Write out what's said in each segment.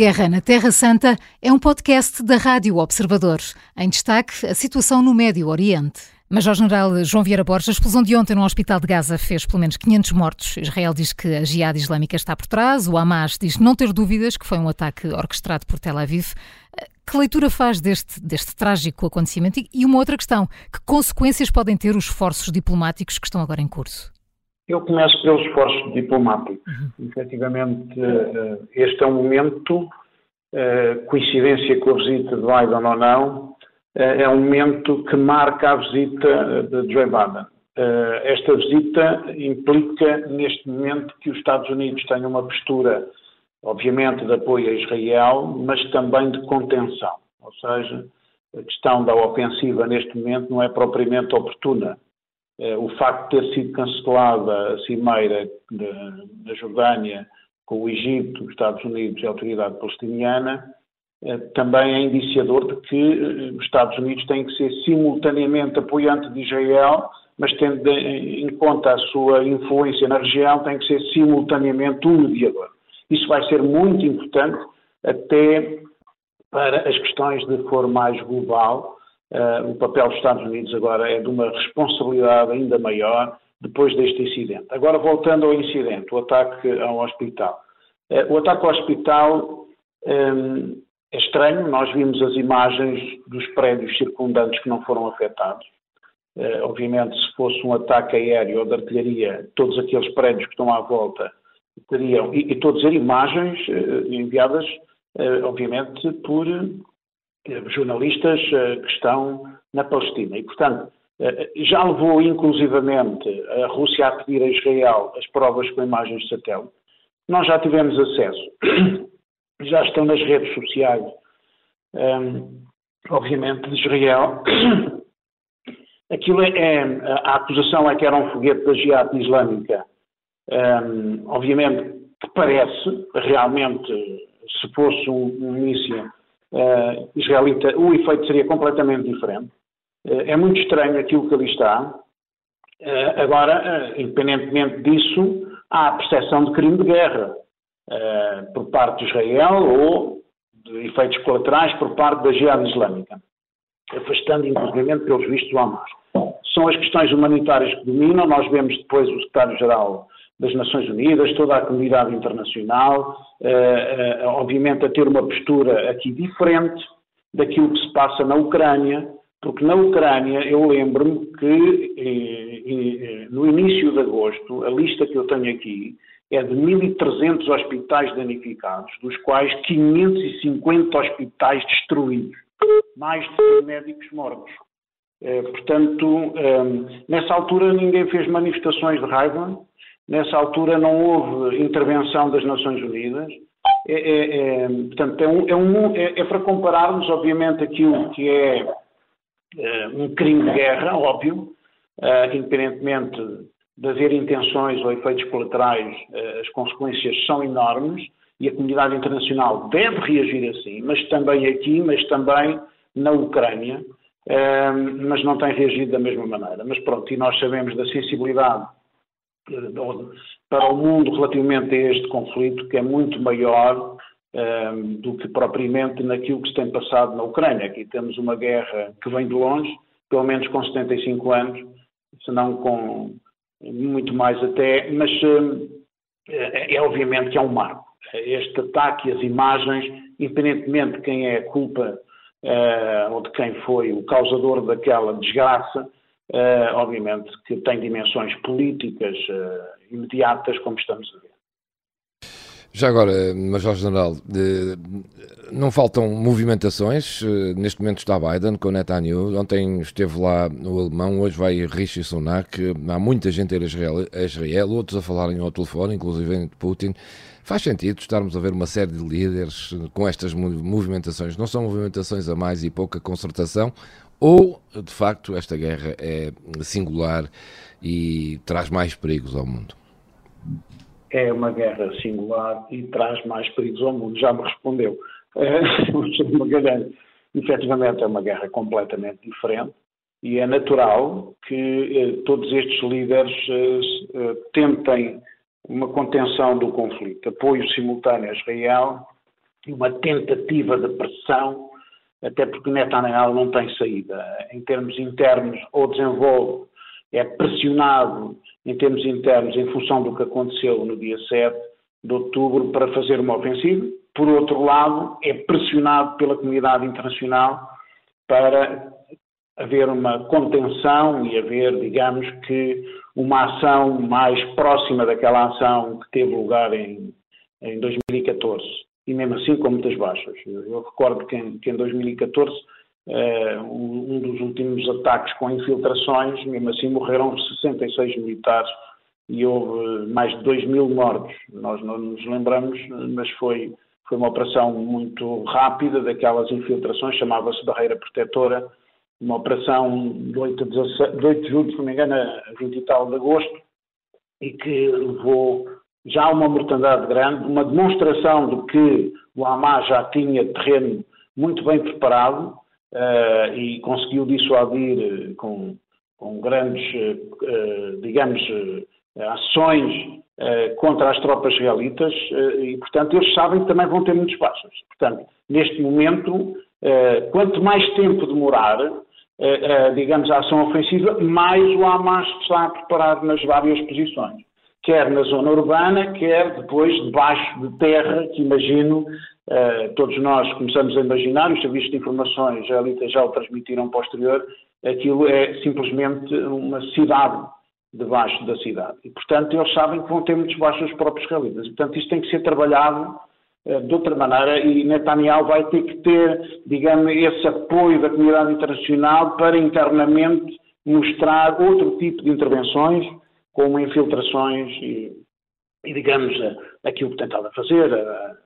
Guerra na Terra Santa é um podcast da Rádio Observador. Em destaque, a situação no Médio Oriente. Major-General João Vieira Borges, a explosão de ontem no Hospital de Gaza fez pelo menos 500 mortos. Israel diz que a Jihad Islâmica está por trás. O Hamas diz não ter dúvidas que foi um ataque orquestrado por Tel Aviv. Que leitura faz deste, deste trágico acontecimento? E uma outra questão: que consequências podem ter os esforços diplomáticos que estão agora em curso? Eu começo pelos esforços diplomáticos. Uhum. Efetivamente, eh, este é um momento, eh, coincidência com a visita de Biden ou não, eh, é um momento que marca a visita de Joe Biden. Esta visita implica, neste momento, que os Estados Unidos tenham uma postura, obviamente, de apoio a Israel, mas também de contenção. Ou seja, a questão da ofensiva neste momento não é propriamente oportuna. O facto de ter sido cancelada a cimeira da Jordânia com o Egito, os Estados Unidos e a autoridade palestiniana eh, também é indiciador de que eh, os Estados Unidos têm que ser simultaneamente apoiante de Israel, mas tendo em conta a sua influência na região, tem que ser simultaneamente um mediador. Isso vai ser muito importante até para as questões de forma mais global. Uh, o papel dos Estados Unidos agora é de uma responsabilidade ainda maior depois deste incidente. Agora, voltando ao incidente, o ataque ao hospital. Uh, o ataque ao hospital um, é estranho, nós vimos as imagens dos prédios circundantes que não foram afetados. Uh, obviamente, se fosse um ataque aéreo ou de artilharia, todos aqueles prédios que estão à volta teriam, e, e todas as imagens enviadas, obviamente, por jornalistas que estão na Palestina. E, portanto, já levou inclusivamente a Rússia a pedir a Israel as provas com imagens de satélite. Nós já tivemos acesso já estão nas redes sociais, um, obviamente, de Israel. Aquilo é, é, a acusação é que era um foguete da Jihad Islâmica. Um, obviamente que parece, realmente, se fosse um, um míssil uh, israelita, o efeito seria completamente diferente. Uh, é muito estranho aquilo que ali está. Uh, agora, independentemente disso, há a percepção de crime de guerra. Eh, por parte de Israel ou de efeitos colaterais por parte da Jihad Islâmica, afastando inclusive pelos vistos o Hamas. São as questões humanitárias que dominam, nós vemos depois o secretário-geral das Nações Unidas, toda a comunidade internacional, uh, uh, obviamente a ter uma postura aqui diferente daquilo que se passa na Ucrânia, porque na Ucrânia eu lembro-me que no início de agosto, a lista que eu tenho aqui, é de 1.300 hospitais danificados, dos quais 550 hospitais destruídos, mais de 100 médicos mortos. É, portanto, é, nessa altura ninguém fez manifestações de raiva, nessa altura não houve intervenção das Nações Unidas. É, é, é portanto, é, um, é um, é, para compararmos, obviamente, aquilo que é um crime de guerra, óbvio, independentemente de haver intenções ou efeitos colaterais, eh, as consequências são enormes e a comunidade internacional deve reagir assim, mas também aqui, mas também na Ucrânia, eh, mas não tem reagido da mesma maneira. Mas pronto, e nós sabemos da sensibilidade para o mundo relativamente a este conflito, que é muito maior do que propriamente naquilo que se tem passado na Ucrânia. Aqui temos uma guerra que vem de longe, pelo menos com 75 anos, se não com muito mais até, mas é, é obviamente que é um marco. Este ataque as imagens, independentemente de quem é a culpa uh, ou de quem foi o causador daquela desgraça, uh, obviamente que tem dimensões políticas uh, imediatas, como estamos a ver. Já agora, Major General, não faltam movimentações. Neste momento está Biden com Netanyahu. Ontem esteve lá o alemão, hoje vai Rishi Sunak. Há muita gente a ir a Israel outros a falarem ao telefone, inclusive Putin. Faz sentido estarmos a ver uma série de líderes com estas movimentações? Não são movimentações a mais e pouca concertação? Ou, de facto, esta guerra é singular e traz mais perigos ao mundo? é uma guerra singular e traz mais perigos ao mundo. Já me respondeu. Efetivamente, é uma guerra completamente diferente e é natural que eh, todos estes líderes eh, eh, tentem uma contenção do conflito, apoio simultâneo a Israel uma tentativa de pressão, até porque Netanyahu não tem saída. Em termos internos, ou desenvolve, é pressionado em termos internos em função do que aconteceu no dia 7 de outubro para fazer uma ofensiva. Por outro lado, é pressionado pela comunidade internacional para haver uma contenção e haver, digamos que, uma ação mais próxima daquela ação que teve lugar em, em 2014. E mesmo assim com muitas baixas. Eu, eu recordo que em, que em 2014, eh, um, um, dos últimos ataques com infiltrações, mesmo assim morreram 66 militares e houve mais de 2 mil mortos. Nós não nos lembramos, mas foi, foi uma operação muito rápida daquelas infiltrações, chamava-se Barreira Protetora, uma operação de 8 de, 8 de julho, se não me engano, a 20 e tal de agosto, e que levou já a uma mortandade grande, uma demonstração de que o Hamas já tinha terreno muito bem preparado uh, e conseguiu dissuadir com, com grandes, uh, digamos, uh, ações contra as tropas israelitas e, portanto, eles sabem que também vão ter muitos baixos. Portanto, neste momento, quanto mais tempo demorar, digamos, a ação ofensiva, mais o Hamas está a preparar nas várias posições. Quer na zona urbana, quer depois debaixo de terra, que imagino, todos nós começamos a imaginar, os serviços de informações já, já o transmitiram posterior, aquilo é simplesmente uma cidade debaixo da cidade. E, portanto, eles sabem que vão ter muitos baixos os próprios. E, portanto, isto tem que ser trabalhado eh, de outra maneira e Netanyahu vai ter que ter, digamos, esse apoio da comunidade internacional para internamente mostrar outro tipo de intervenções, como infiltrações e, e digamos, eh, aquilo que tentava fazer, eh,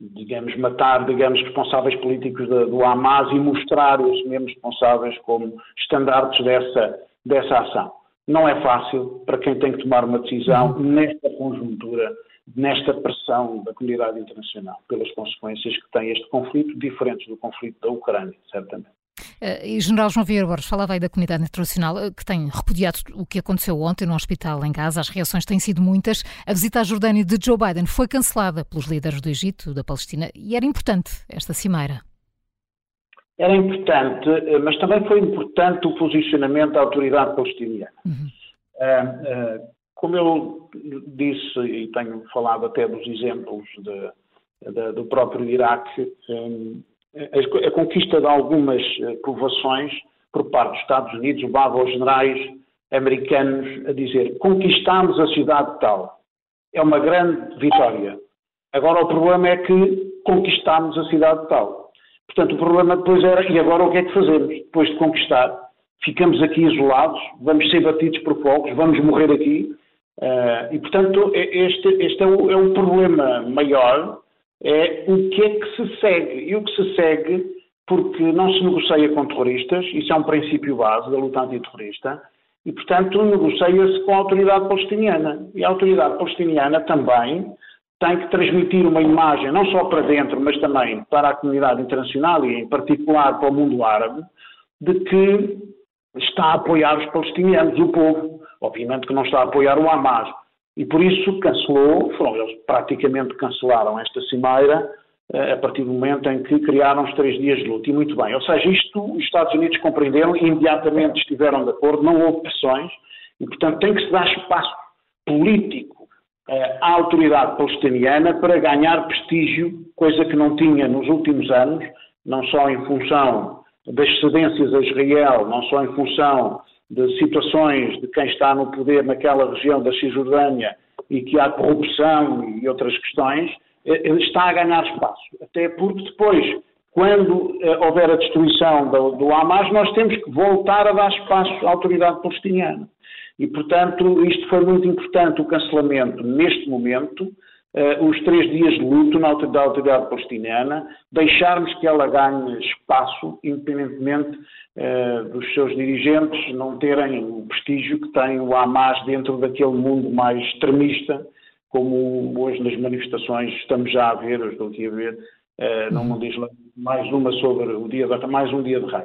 digamos, matar, digamos, responsáveis políticos do Hamas e mostrar os mesmos responsáveis como estandartes dessa, dessa ação. Não é fácil para quem tem que tomar uma decisão uhum. nesta conjuntura nesta pressão da comunidade internacional pelas consequências que tem este conflito, diferentes do conflito da Ucrânia, certamente. Uh, e General João Vieira Borges falava aí da comunidade internacional uh, que tem repudiado o que aconteceu ontem no hospital em Gaza. As reações têm sido muitas. A visita à Jordânia de Joe Biden foi cancelada pelos líderes do Egito, da Palestina, e era importante esta cimeira. Era importante, eh, mas também foi importante o posicionamento da autoridade palestiniana. Uhum. Uh, como eu disse e tenho falado até dos exemplos de, de, do próprio Iraque, hum, a, conquista de algumas eh, povoações por parte dos Estados Unidos levava os generais americanos a dizer conquistamos a cidade tal. É uma grande vitória. Agora o problema é que conquistamos a cidade tal. Portanto, o problema depois era, e agora o que é que fazemos? Depois de conquistar, ficamos aqui isolados, vamos ser batidos por fogos, vamos morrer aqui, Uh, e, portanto, este, este é, o, é o problema maior, é o que é que se segue. E o que se segue, porque não se negocia com terroristas, isso é um princípio base da luta antiterrorista, e, portanto, negocia-se com a autoridade palestiniana. E a autoridade palestiniana também tem que transmitir uma imagem, não só para dentro, mas também para a comunidade internacional e, em particular, para o mundo árabe, de que está a apoiar os palestinianos, o povo. Obviamente que não está a apoiar o Hamas. E por isso cancelou, foram eles praticamente cancelaram esta cimeira eh, a partir do momento em que criaram os três dias de luta. E muito bem. Ou seja, isto os Estados Unidos compreenderam e imediatamente estiveram de acordo, não houve pressões e, portanto, tem que se dar espaço político eh, à autoridade palestiniana para ganhar prestígio, coisa que não tinha nos últimos anos, não só em função das cedências a Israel, não só em função de situações de quem está no poder naquela região da Cisjordânia e que há corrupção e outras questões, eh, ele está a ganhar espaço. Até porque depois, quando eh, houver a destruição do, do Hamas, nós temos que voltar a dar espaço à autoridade palestiniana. E, portanto, isto foi muito importante, o cancelamento, neste momento, uh, os três dias de luto na da autoridade palestiniana, deixarmos que ela ganhe espaço, independentemente uh, dos seus dirigentes não terem o prestígio que tem o Hamas dentro daquele mundo mais extremista, como hoje nas manifestações estamos já a ver, eu estou aqui a ver, uh, no mundo islâmico, mais uma sobre o dia mais um dia de rei.